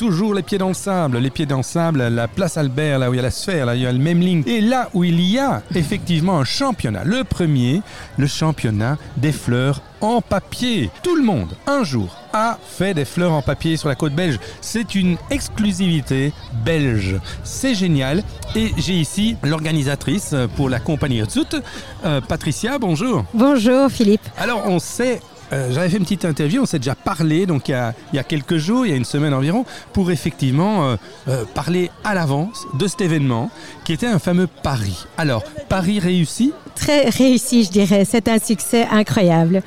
toujours les pieds dans le sable. Les pieds dans le sable, la place Albert, là où il y a la sphère, là où il y a le même ligne. Et là où il y a effectivement un championnat. Le premier, le championnat des fleurs en papier. Tout le monde, un jour, a fait des fleurs en papier sur la côte belge. C'est une exclusivité belge. C'est génial. Et j'ai ici l'organisatrice pour la compagnie Zout, euh, Patricia, bonjour. Bonjour Philippe. Alors on sait euh, j'avais fait une petite interview, on s'est déjà parlé, donc il y, a, il y, a, quelques jours, il y a une semaine environ, pour effectivement euh, euh, parler à l'avance de cet événement qui était un fameux pari. Alors, Paris réussi Très réussi, je dirais. C'est un succès incroyable.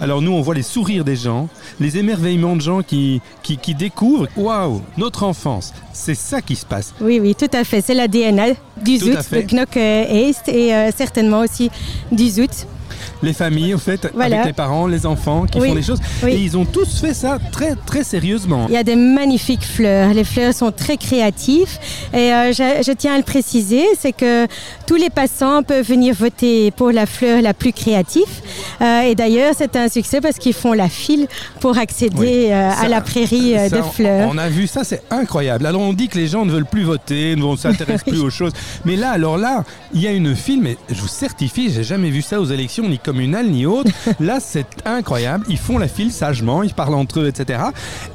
Alors nous, on voit les sourires des gens, les émerveillements de gens qui, qui, qui découvrent, waouh, notre enfance, c'est ça qui se passe. Oui, oui, tout à fait. C'est la DNA du Zout, de Knock East et certainement aussi du Zout les familles, en fait, voilà. avec les parents, les enfants qui oui. font les choses. Oui. Et ils ont tous fait ça très, très sérieusement. Il y a des magnifiques fleurs. Les fleurs sont très créatifs. Et euh, je, je, tiens à le préciser, c'est que tous les passants peuvent venir voter pour la fleur la plus créative. Euh, et d'ailleurs, c'est un succès parce qu'ils font la file pour accéder oui. euh, ça, à la prairie ça, de fleurs. On a vu ça, c'est incroyable. Alors on dit que les gens ne veulent plus voter, ne s'intéressent plus aux choses. Mais là, alors là, il y a une file, mais je vous certifie, j'ai jamais vu ça aux élections, ni communales, ni autres. Là, c'est incroyable. Ils font la file sagement, ils parlent entre eux, etc.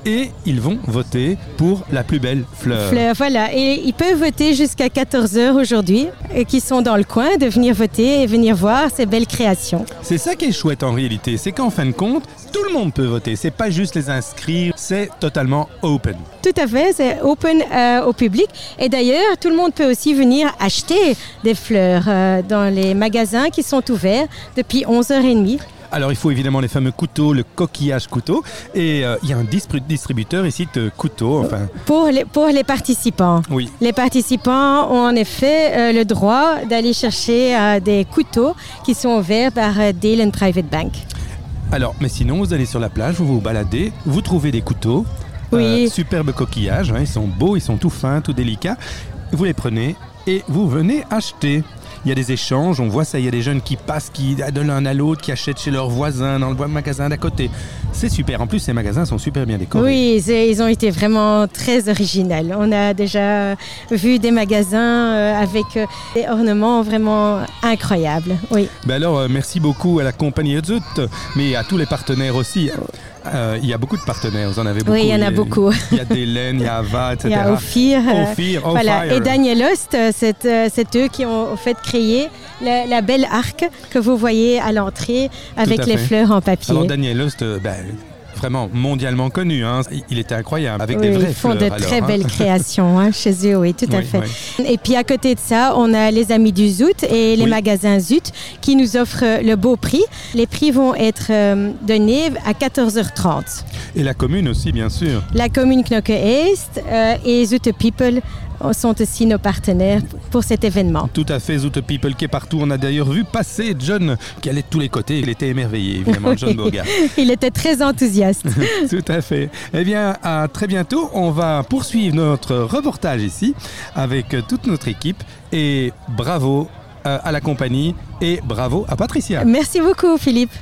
Et ils vont voter pour la plus belle fleur. Fleur, voilà. Et ils peuvent voter jusqu'à 14h aujourd'hui, et qui sont dans le coin, de venir voter et venir voir ces belles créations. C'est ça qui est chouette en réalité, c'est qu'en fin de compte, tout le monde peut voter. C'est pas juste les inscrire, c'est totalement open. Tout à fait, c'est open euh, au public. Et d'ailleurs, tout le monde peut aussi venir acheter des fleurs euh, dans les magasins qui sont ouverts depuis 11h30. Alors il faut évidemment les fameux couteaux, le coquillage couteau. Et euh, il y a un distributeur ici de couteaux. Enfin. Pour, les, pour les participants. Oui. Les participants ont en effet euh, le droit d'aller chercher euh, des couteaux qui sont ouverts par euh, Dale Private Bank. Alors, mais sinon, vous allez sur la plage, vous vous baladez, vous trouvez des couteaux. Oui. Superbes coquillages, hein, ils sont beaux, ils sont tout fins, tout délicats. Vous les prenez et vous venez acheter. Il y a des échanges, on voit ça, il y a des jeunes qui passent qui, de l'un à l'autre, qui achètent chez leurs voisins dans le magasin d'à côté. C'est super. En plus, ces magasins sont super bien décorés. Oui, ils ont été vraiment très originaux. On a déjà vu des magasins euh, avec des ornements vraiment incroyables. Oui. Ben alors, euh, merci beaucoup à la compagnie Zut, mais à tous les partenaires aussi. Euh, il y a beaucoup de partenaires, vous en avez beaucoup. Oui, il y en a, beaucoup. Il y a Délène, il y a Ava, etc. Il y a Ophir. Ophir, euh, voilà. Et Daniel Host, c'est eux qui ont fait créé la, la, belle arc que vous voyez à l'entrée avec les fleurs en papier. Alors Daniel Host, ben, vraiment mondialement connu. Hein. Il était incroyable avec oui, des vraies Ils font fleurs, de très alors, belles hein. créations hein, chez eux, oui, tout oui, à fait. Oui. Et puis à côté de ça, on a les amis du Zout et les magasins Zout qui nous offrent le beau prix. Les prix vont être euh, donnés à 14h30. Et la commune aussi, bien sûr. La commune Knokke Est euh, et Zout People sont aussi nos partenaires pour cet événement. Tout à fait, Zoot People qui est partout. On a d'ailleurs vu passer John qui allait de tous les côtés. Il était émerveillé, évidemment, John Bogart. Il était très enthousiaste. Tout à fait. Eh bien, à très bientôt. On va poursuivre notre reportage ici avec toute notre équipe. Et bravo à la compagnie et bravo à Patricia. Merci beaucoup, Philippe.